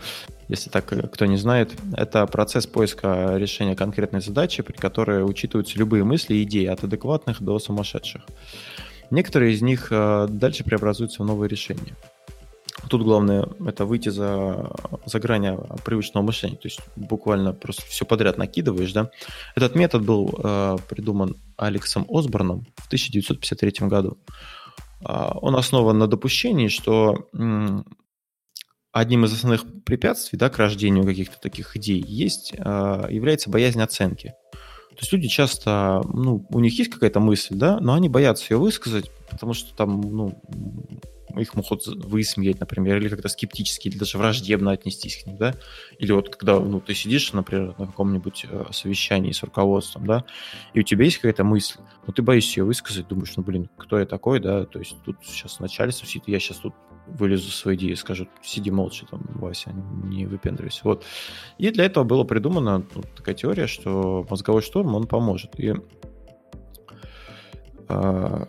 если так э, кто не знает, это процесс поиска решения конкретной задачи, при которой учитываются любые мысли и идеи от адекватных до сумасшедших. Некоторые из них э, дальше преобразуются в новые решения. Тут главное это выйти за, за грань привычного мышления, то есть буквально просто все подряд накидываешь, да. Этот метод был э, придуман Алексом Осборном в 1953 году. Э, он основан на допущении, что э, одним из основных препятствий да, к рождению каких-то таких идей есть, э, является боязнь оценки. То есть люди часто, ну, у них есть какая-то мысль, да, но они боятся ее высказать, потому что там, ну, их могут высмеять, например, или как-то скептически, или даже враждебно отнестись к ним, да, или вот когда, ну, ты сидишь, например, на каком-нибудь э, совещании с руководством, да, и у тебя есть какая-то мысль, но ты боишься ее высказать, думаешь, ну, блин, кто я такой, да, то есть тут сейчас начальство сидит, я сейчас тут вылезу свои идеи и скажу, сиди молча там, Вася, не выпендривайся. Вот. И для этого была придумана ну, такая теория, что мозговой шторм, он поможет. И а,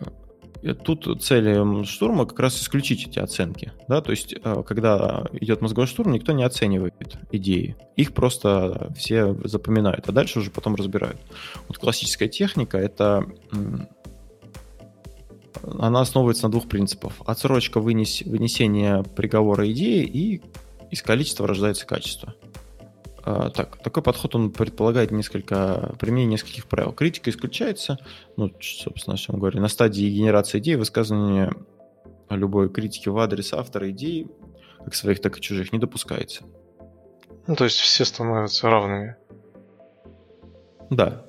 тут цель штурма как раз исключить эти оценки. Да? То есть, а, когда идет мозговой штурм, никто не оценивает идеи. Их просто все запоминают, а дальше уже потом разбирают. Вот классическая техника — это она основывается на двух принципах. Отсрочка вынес, вынесения приговора идеи и из количества рождается качество. А, так, такой подход, он предполагает несколько, применение нескольких правил. Критика исключается, ну, собственно, о чем говорю, на стадии генерации идей высказывание любой критики в адрес автора идей, как своих, так и чужих, не допускается. Ну, то есть все становятся равными. Да.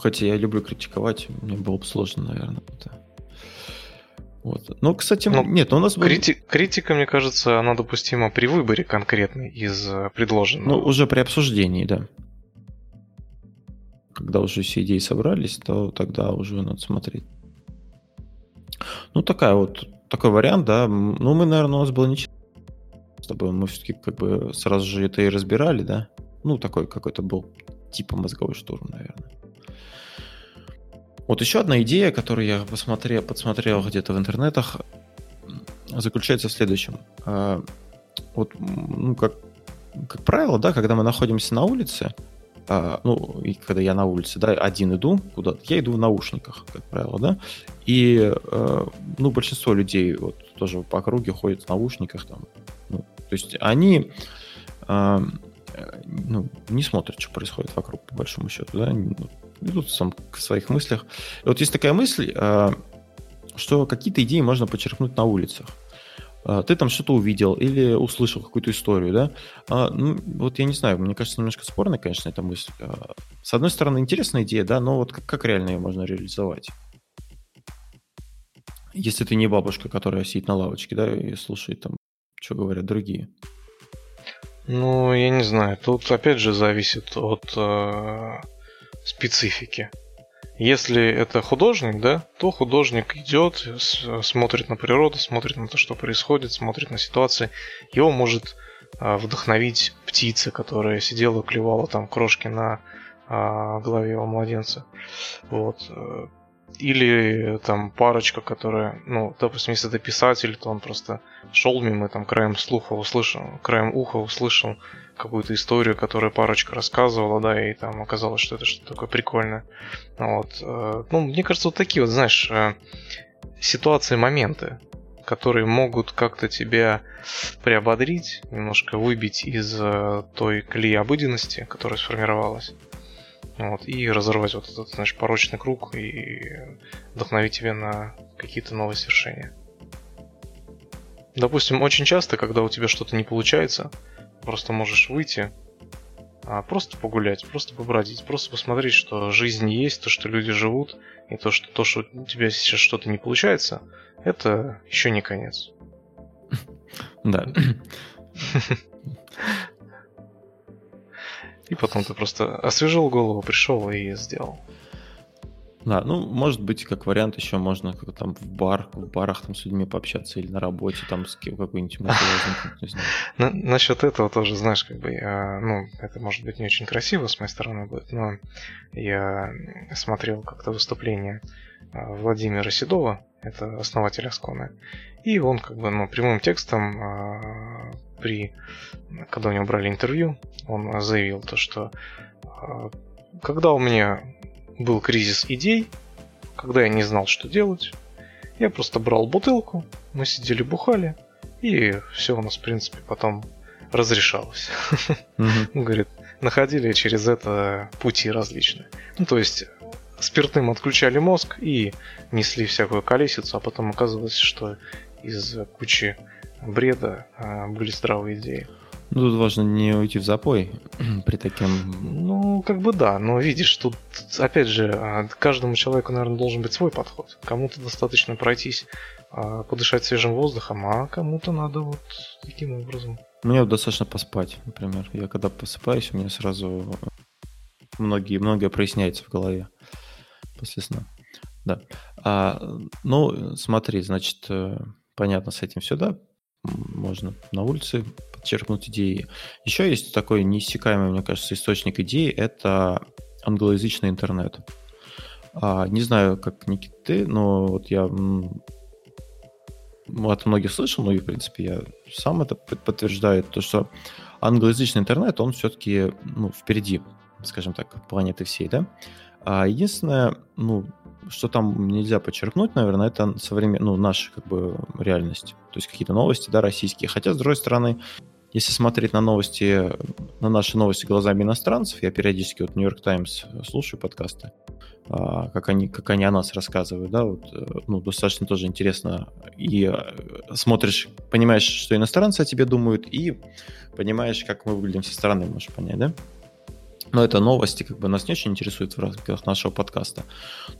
Хотя я люблю критиковать, мне было бы сложно, наверное. Это. Вот. Ну, кстати, Но нет, у нас крити- был... критика, мне кажется, она допустима при выборе конкретной из э, предложенного. Ну, уже при обсуждении, да. Когда уже все идеи собрались, то тогда уже надо смотреть. Ну, такая вот, такой вариант, да. Ну, мы, наверное, у нас было не с тобой. Мы все-таки как бы сразу же это и разбирали, да. Ну, такой какой-то был типа мозговой штурм, наверное. Вот еще одна идея, которую я посмотрел, подсмотрел где-то в интернетах, заключается в следующем. А, вот, ну, как, как правило, да, когда мы находимся на улице, а, ну, и когда я на улице, да, один иду куда-то, я иду в наушниках, как правило, да, и, а, ну, большинство людей вот тоже по округе ходят в наушниках, там, ну, то есть они ну, не смотрят, что происходит вокруг, по большому счету, да, идут сам в своих мыслях. И вот есть такая мысль, а, что какие-то идеи можно почерпнуть на улицах. А, ты там что-то увидел или услышал какую-то историю, да? А, ну, вот я не знаю, мне кажется, немножко спорная, конечно, эта мысль. С одной стороны, интересная идея, да, но вот как, как реально ее можно реализовать? Если ты не бабушка, которая сидит на лавочке, да, и слушает там, что говорят другие. Ну, я не знаю. Тут опять же зависит от э, специфики. Если это художник, да, то художник идет, смотрит на природу, смотрит на то, что происходит, смотрит на ситуации. Его может э, вдохновить птица, которая сидела, клевала там крошки на э, голове его младенца. Вот. Или там парочка, которая, ну, допустим, если это писатель, то он просто шел мимо, там, краем слуха услышал, краем уха услышал какую-то историю, которую парочка рассказывала, да, и там оказалось, что это что-то такое прикольное. Вот. Э, ну, мне кажется, вот такие вот, знаешь, э, ситуации, моменты, которые могут как-то тебя приободрить, немножко выбить из э, той колеи обыденности, которая сформировалась. Вот, и разорвать вот этот, знаешь, порочный круг и вдохновить тебя на какие-то новые свершения. Допустим, очень часто, когда у тебя что-то не получается, просто можешь выйти, а просто погулять, просто побродить, просто посмотреть, что жизнь есть, то, что люди живут, и то, что то, что у тебя сейчас что-то не получается, это еще не конец. Да. И потом ты просто освежил голову, пришел и сделал. Да, ну, может быть, как вариант еще можно как там в бар, в барах там с людьми пообщаться или на работе там с какой-нибудь знаю. Насчет этого тоже, знаешь, как бы я, ну, это может быть не очень красиво с моей стороны будет, но я смотрел как-то выступление а, Владимира Седова, это основатель Аскона, и он как бы, ну, прямым текстом а, при, когда у него брали интервью, он заявил то, что а, когда у меня был кризис идей, когда я не знал, что делать. Я просто брал бутылку, мы сидели бухали, и все у нас, в принципе, потом разрешалось. Говорит, находили через это пути различные. Ну, то есть спиртным отключали мозг и несли всякую колесицу, а потом оказывалось, что из кучи бреда а, были здравые идеи. Ну, тут важно не уйти в запой при таком... Ну, как бы да, но видишь, тут, опять же, а, каждому человеку, наверное, должен быть свой подход. Кому-то достаточно пройтись, а, подышать свежим воздухом, а кому-то надо вот таким образом. Мне вот достаточно поспать, например. Я когда просыпаюсь, у меня сразу многие, многое проясняется в голове после сна. Да. А, ну, смотри, значит, э, понятно с этим все, да? Можно на улице подчеркнуть идеи. Еще есть такой неиссякаемый, мне кажется, источник идей – это англоязычный интернет. А, не знаю, как Никита, ты, но вот я от многих слышал, ну и, в принципе, я сам это подтверждаю, то, что англоязычный интернет, он все-таки ну, впереди, скажем так, планеты всей, да. А единственное, ну, что там нельзя подчеркнуть, наверное, это современ... ну, наша как бы реальность. То есть какие-то новости, да, российские. Хотя, с другой стороны, если смотреть на новости, на наши новости глазами иностранцев, я периодически вот Нью-Йорк Таймс слушаю подкасты, а, как они, как они о нас рассказывают, да, вот, э, ну, достаточно тоже интересно. И э, смотришь, понимаешь, что иностранцы о тебе думают, и понимаешь, как мы выглядим со стороны, можешь понять, да? Но это новости, как бы нас не очень интересуют в рамках нашего подкаста.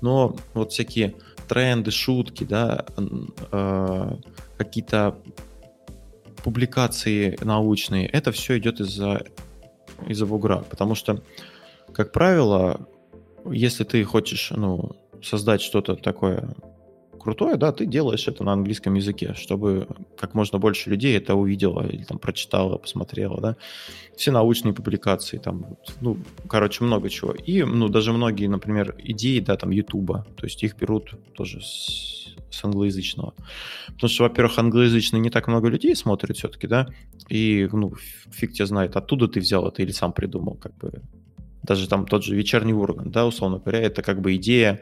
Но вот всякие тренды, шутки, да, э, какие-то публикации научные, это все идет из-за из-за бугра. Потому что, как правило, если ты хочешь ну, создать что-то такое крутое, да, ты делаешь это на английском языке, чтобы как можно больше людей это увидело или там прочитало, посмотрело, да. Все научные публикации, там, ну, короче, много чего. И, ну, даже многие, например, идеи, да, там, Ютуба, то есть их берут тоже с, с англоязычного. Потому что, во-первых, англоязычные не так много людей смотрят все-таки, да, и, ну, фиг тебя знает, оттуда ты взял это или сам придумал, как бы. Даже там тот же вечерний Ургант, да, условно говоря, это как бы идея,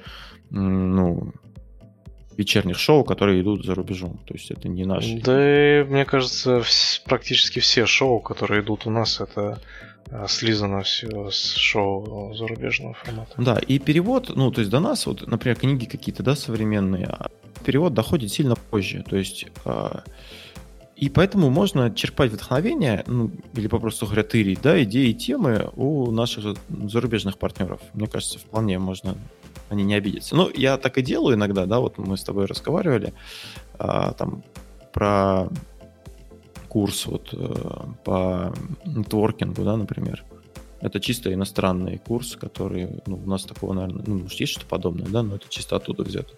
ну, вечерних шоу, которые идут за рубежом. То есть это не наши. Да, мне кажется, практически все шоу, которые идут у нас, это э, слизано все с шоу зарубежного формата. Да, и перевод, ну, то есть до нас, вот, например, книги какие-то, да, современные, а перевод доходит сильно позже. То есть а, и поэтому можно черпать вдохновение, ну, или попросту говоря, тырить, да, идеи и темы у наших зарубежных партнеров. Мне кажется, вполне можно они не обидятся. Ну, я так и делаю иногда, да, вот мы с тобой разговаривали а, там про курс вот э, по нетворкингу, да, например. Это чисто иностранный курс, который, ну, у нас такого, наверное, ну, может, есть что-то подобное, да, но это чисто оттуда взято.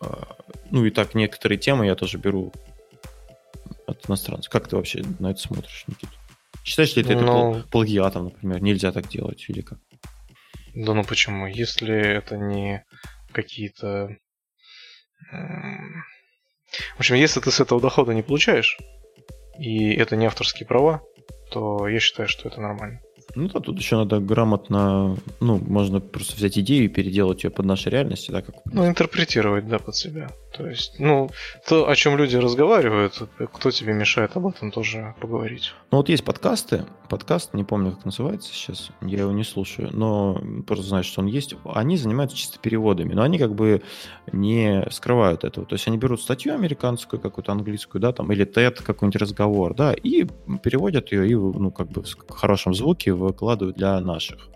А, ну, и так некоторые темы я тоже беру от иностранцев. Как ты вообще на это смотришь, Никита? Считаешь ли ты но... это плагиатом, например? Нельзя так делать или как? Да ну почему? Если это не какие-то... В общем, если ты с этого дохода не получаешь, и это не авторские права, то я считаю, что это нормально. Ну да, тут еще надо грамотно, ну, можно просто взять идею и переделать ее под наши реальности, да, как... Ну, интерпретировать, да, под себя. То есть, ну, то, о чем люди разговаривают, кто тебе мешает об этом тоже поговорить. Ну, вот есть подкасты, подкаст, не помню, как называется сейчас, я его не слушаю, но просто знаю, что он есть. Они занимаются чисто переводами, но они как бы не скрывают этого. То есть они берут статью американскую, какую-то английскую, да, там, или TED, какой-нибудь разговор, да, и переводят ее и, ну, как бы в хорошем звуке выкладывают для наших.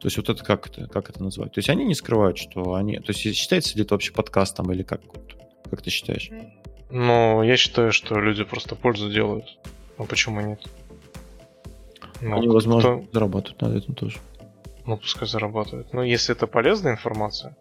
То есть вот это как это, как это назвать? То есть они не скрывают, что они... То есть считается ли это вообще подкастом или как? Как ты считаешь? Ну, я считаю, что люди просто пользу делают. Ну почему нет? Ну, они, возможно, кто... зарабатывают на этом тоже. Ну, пускай зарабатывают. Но если это полезная информация,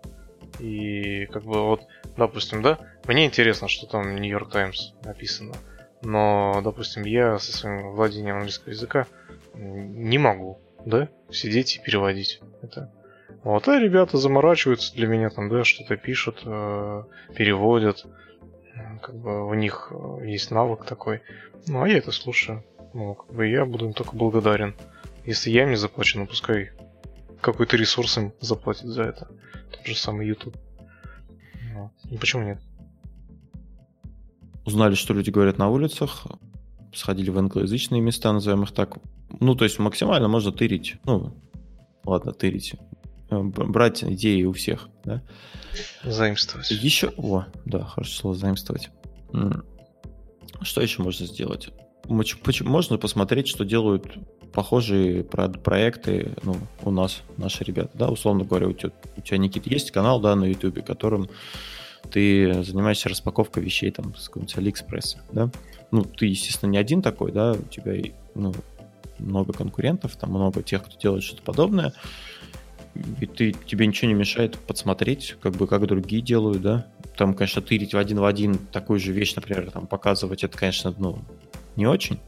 и как бы вот, допустим, да, мне интересно, что там в Нью-Йорк Таймс написано, но, допустим, я со своим владением английского языка не могу, да, сидеть и переводить это. Вот, а ребята заморачиваются для меня там, да, что-то пишут, э, переводят. Как бы у них э, есть навык такой. Ну, а я это слушаю. Ну, как бы я буду им только благодарен. Если я им не заплачу, ну пускай какой-то ресурс им заплатит за это. Тот же самый YouTube. Ну, почему нет? Узнали, что люди говорят на улицах, сходили в англоязычные места, назовем их так. Ну, то есть максимально можно тырить. Ну, ладно, тырить. Э, брать идеи у всех, да? Заимствовать. Еще, о, да, хорошо слово заимствовать. Что еще можно сделать? Можно посмотреть, что делают похожие проекты ну, у нас, наши ребята, да, условно говоря, у тебя, у тебя Никит, есть канал, да, на YouTube, которым ты занимаешься распаковкой вещей там с какого-нибудь Алиэкспресса, да? Ну, ты, естественно, не один такой, да, у тебя ну, много конкурентов, там много тех, кто делает что-то подобное, и ты, тебе ничего не мешает подсмотреть, как бы как другие делают, да. Там, конечно, тырить в один в один такую же вещь, например, там показывать, это, конечно, ну, не очень.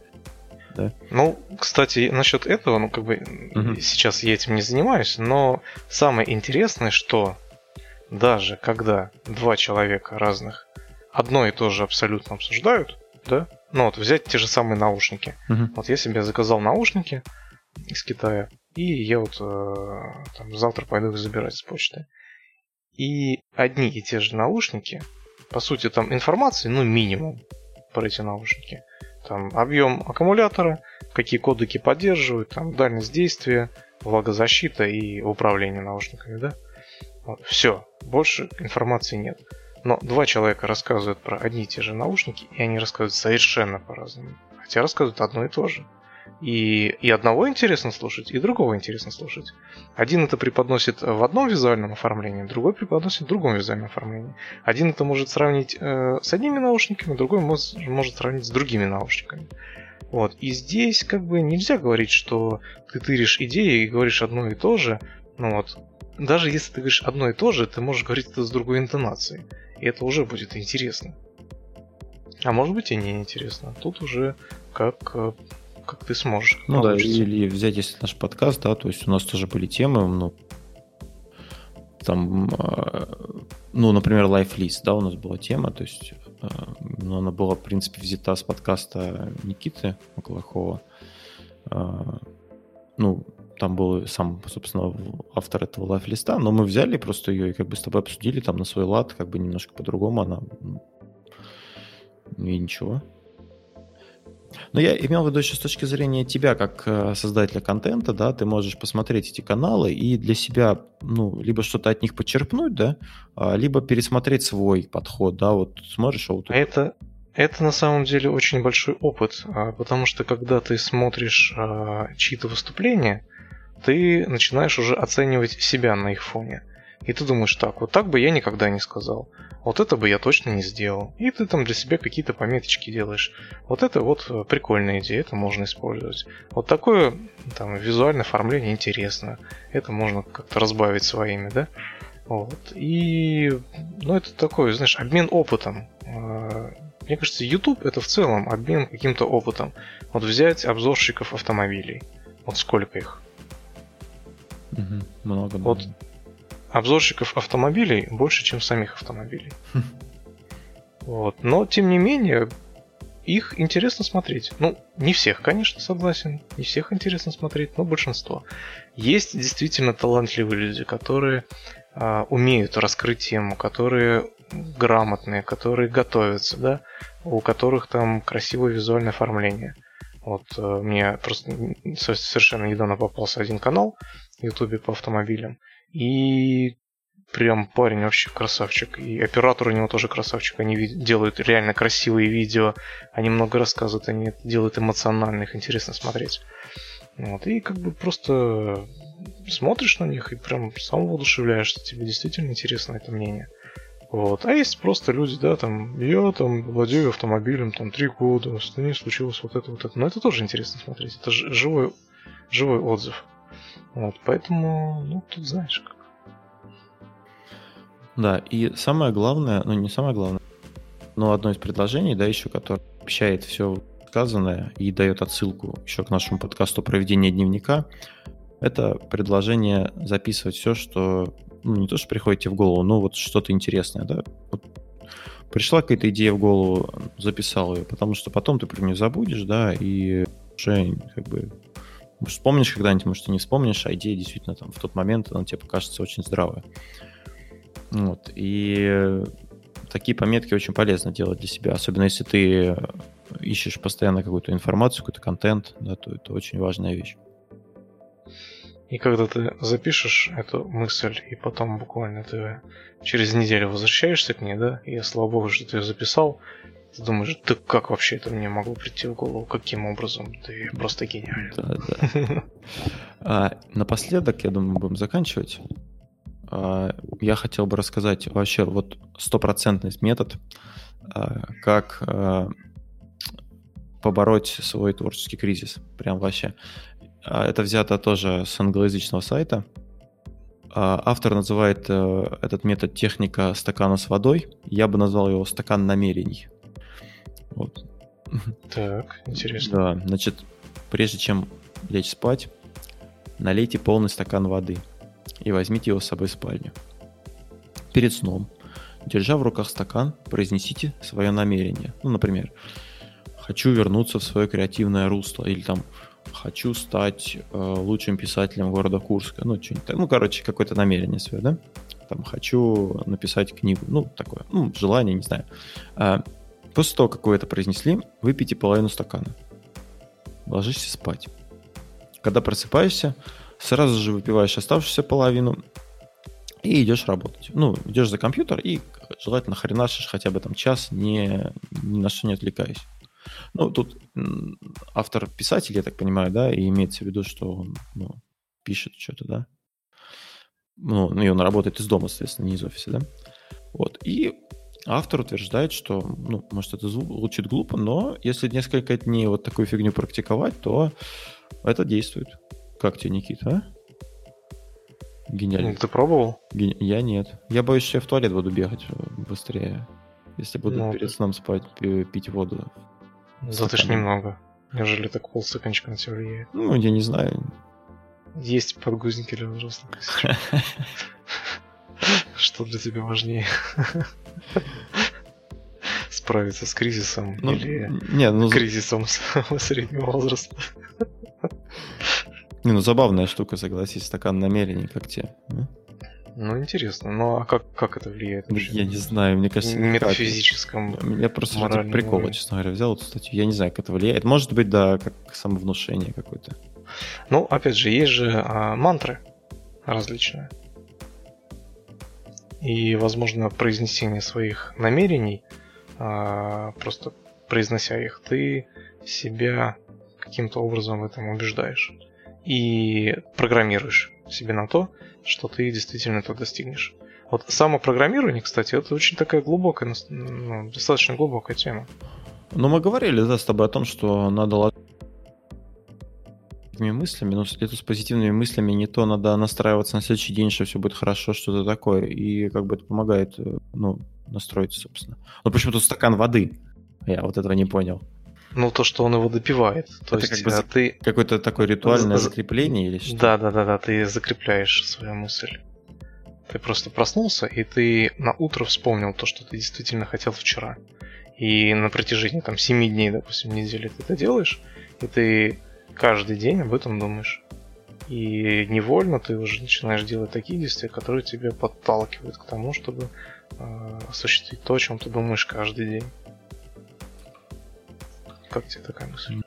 Да. Ну, кстати, насчет этого, ну, как бы угу. сейчас я этим не занимаюсь, но самое интересное, что даже когда два человека разных одно и то же абсолютно обсуждают, да, ну вот взять те же самые наушники. Угу. Вот я себе заказал наушники из Китая, и я вот э, там, завтра пойду их забирать с почты. И одни и те же наушники, по сути, там информации, ну, минимум про эти наушники. Там объем аккумулятора, какие кодеки поддерживают, там дальность действия, влагозащита и управление наушниками, да? Вот, все, больше информации нет. Но два человека рассказывают про одни и те же наушники, и они рассказывают совершенно по-разному. Хотя рассказывают одно и то же. И, и одного интересно слушать, и другого интересно слушать. Один это преподносит в одном визуальном оформлении, другой преподносит в другом визуальном оформлении. Один это может сравнить э, с одними наушниками, другой может, может сравнить с другими наушниками. Вот. И здесь как бы нельзя говорить, что ты тыришь идеи и говоришь одно и то же. Ну вот. Даже если ты говоришь одно и то же, ты можешь говорить это с другой интонацией. И это уже будет интересно. А может быть и не интересно. Тут уже как э, как ты сможешь. Ну да, или взять, если наш подкаст, да, то есть у нас тоже были темы, ну, там, э, ну, например, лайфлист, да, у нас была тема, то есть, э, ну, она была, в принципе, взята с подкаста Никиты Маклахова. Ну, там был сам, собственно, автор этого лайфлиста, но мы взяли просто ее и как бы с тобой обсудили там на свой лад, как бы немножко по-другому она... И ничего. Но я имел в виду еще с точки зрения тебя, как э, создателя контента, да, ты можешь посмотреть эти каналы и для себя, ну, либо что-то от них почерпнуть, да, а, либо пересмотреть свой подход, да, вот смотришь, а вот... Это, это на самом деле очень большой опыт, а, потому что когда ты смотришь а, чьи-то выступления, ты начинаешь уже оценивать себя на их фоне. И ты думаешь так, вот так бы я никогда не сказал. Вот это бы я точно не сделал. И ты там для себя какие-то пометочки делаешь. Вот это вот э, прикольная идея, это можно использовать. Вот такое там визуальное оформление интересно. Это можно как-то разбавить своими, да? Вот. И, ну, это такой, знаешь, обмен опытом. Э, мне кажется, YouTube это в целом обмен каким-то опытом. Вот взять обзорщиков автомобилей. Вот сколько их? Угу, много. Вот обзорщиков автомобилей больше, чем самих автомобилей. Вот. Но, тем не менее, их интересно смотреть. Ну, не всех, конечно, согласен. Не всех интересно смотреть, но большинство. Есть действительно талантливые люди, которые а, умеют раскрыть тему, которые грамотные, которые готовятся, да, у которых там красивое визуальное оформление. Вот э, мне просто совершенно недавно попался один канал Ютубе по автомобилям. И прям парень вообще красавчик. И оператор у него тоже красавчик. Они делают реально красивые видео. Они много рассказывают, они делают эмоционально, их интересно смотреть. Вот. И как бы просто смотришь на них и прям сам воодушевляешься. Тебе действительно интересно это мнение. Вот. А есть просто люди, да, там, я там владею автомобилем там три года, с ним случилось вот это, вот это. Но это тоже интересно смотреть. Это живой, живой отзыв. Вот, поэтому, ну, тут знаешь как. Да, и самое главное, ну не самое главное, но одно из предложений, да, еще, которое общает все сказанное и дает отсылку еще к нашему подкасту «Проведение дневника», это предложение записывать все, что, ну, не то, что приходит тебе в голову, но вот что-то интересное, да. Вот пришла какая-то идея в голову, записал ее, потому что потом ты про нее забудешь, да, и уже как бы вспомнишь когда-нибудь, может, и не вспомнишь, а идея действительно там в тот момент, она тебе покажется очень здравая. Вот. И такие пометки очень полезно делать для себя, особенно если ты ищешь постоянно какую-то информацию, какой-то контент, да, то это очень важная вещь. И когда ты запишешь эту мысль, и потом буквально ты через неделю возвращаешься к ней, да, и слава богу, что ты ее записал, ты думаешь, ты как вообще это мне могло прийти в голову? Каким образом? Ты просто гениален. Да, да. А, напоследок, я думаю, будем заканчивать. А, я хотел бы рассказать вообще вот стопроцентный метод, а, как а, побороть свой творческий кризис. Прям вообще. Это взято тоже с англоязычного сайта. Автор называет э, этот метод техника стакана с водой. Я бы назвал его стакан намерений. Вот. Так, интересно. Да, значит, прежде чем лечь спать, налейте полный стакан воды – и возьмите его с собой в спальню. Перед сном, держа в руках стакан, произнесите свое намерение. Ну, например, хочу вернуться в свое креативное русло, или там хочу стать э, лучшим писателем города Курска. Ну, что-нибудь. Ну, короче, какое-то намерение свое, да? Там хочу написать книгу. Ну, такое. Ну, желание, не знаю. А, после того, как вы это произнесли, выпейте половину стакана. Ложись спать. Когда просыпаешься, сразу же выпиваешь оставшуюся половину и идешь работать. Ну, идешь за компьютер и желательно хренашишь хотя бы там час, не, ни на что не отвлекаясь. Ну, тут автор писатель, я так понимаю, да, и имеется в виду, что он ну, пишет что-то, да. Ну, ну, и он работает из дома, соответственно, не из офиса, да. Вот. И автор утверждает, что, ну, может, это звучит глупо, но если несколько дней вот такую фигню практиковать, то это действует. Как тебе, Никита, а? Гениально. Ты пробовал? Ген... Я нет. Я боюсь, что я в туалет буду бегать э, быстрее. Если буду ну, перед сном спать, пить воду. Да ты ж немного. Неужели так полстаканчика на тебя влияет? Ну, я не знаю. Есть подгузники для взрослых. Что для тебя важнее? Справиться с кризисом ну, или не, ну, кризисом среднего возраста? Не, ну забавная штука, согласись, стакан намерений, как тебе. Ну, интересно. Ну, а как, как это влияет? Вообще? Я не знаю, мне кажется... Метафизическом, Я просто ради прикола, уровень. честно говоря, взял эту статью. Я не знаю, как это влияет. Может быть, да, как самовнушение какое-то. Ну, опять же, есть же а, мантры различные. И, возможно, произнесение своих намерений, а, просто произнося их, ты себя каким-то образом в этом убеждаешь и программируешь себе на то, что ты действительно это достигнешь. Вот самопрограммирование, кстати, это очень такая глубокая, ну, достаточно глубокая тема. Ну, мы говорили, да, с тобой о том, что надо мыслями, но это с позитивными мыслями не то, надо настраиваться на следующий день, что все будет хорошо, что-то такое, и как бы это помогает, э, ну, настроиться, собственно. Ну, почему тут стакан воды? Я вот этого не понял. Ну, то, что он его допивает. То это есть, как бы а ты... Какое-то такое ритуальное закрепление или что? Да, да, да, да, ты закрепляешь свою мысль. Ты просто проснулся, и ты на утро вспомнил то, что ты действительно хотел вчера. И на протяжении там 7 дней, допустим, недели ты это делаешь, и ты каждый день об этом думаешь. И невольно ты уже начинаешь делать такие действия, которые тебя подталкивают к тому, чтобы э, осуществить то, о чем ты думаешь каждый день. Как тебе такая мысль?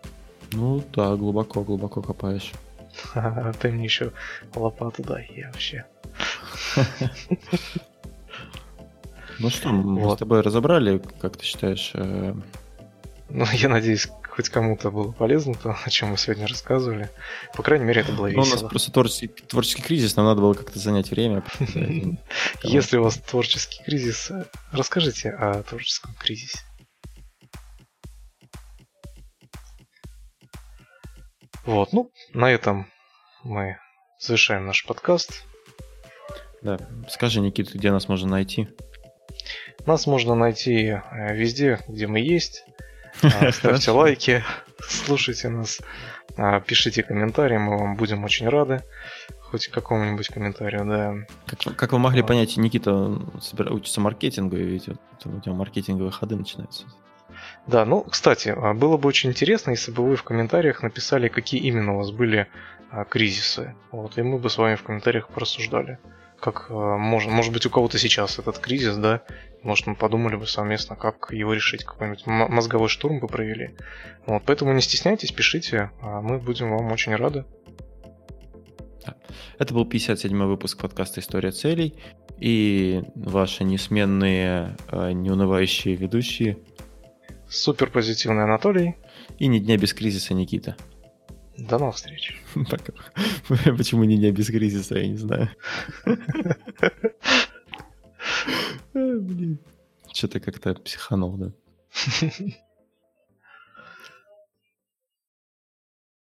Ну да, глубоко, глубоко копаешь. Ты мне еще лопату дай, я вообще. Ну что, мы с тобой разобрали, как ты считаешь? Э, ну, я надеюсь, хоть кому-то было полезно то, о чем мы сегодня рассказывали. По крайней мере, это было весело. Ну, у нас просто творческий, творческий кризис, нам надо было как-то занять время. Если у вас творческий кризис, расскажите о творческом кризисе. Вот, ну, на этом мы завершаем наш подкаст. Да, скажи, Никита, где нас можно найти? Нас можно найти э, везде, где мы есть. А, ставьте лайки, слушайте нас, а, пишите комментарии, мы вам будем очень рады. Хоть какому-нибудь комментарию, да. Как, как вы могли понять, Никита учится маркетингу, и ведь вот, у него маркетинговые ходы начинаются. Да, ну, кстати, а, было бы очень интересно, если бы вы в комментариях написали, какие именно у вас были а, кризисы. Вот, и мы бы с вами в комментариях порассуждали. Как а, может, может быть, у кого-то сейчас этот кризис, да? Может, мы подумали бы совместно, как его решить, какой-нибудь мозговой штурм бы провели. Вот, поэтому не стесняйтесь, пишите, а мы будем вам очень рады. Это был 57-й выпуск подкаста «История целей» и ваши несменные, неунывающие ведущие Супер позитивный Анатолий. И ни дня без кризиса Никита. До новых встреч. Почему ни дня без кризиса, я не знаю. Блин. Что-то как-то психанул, да?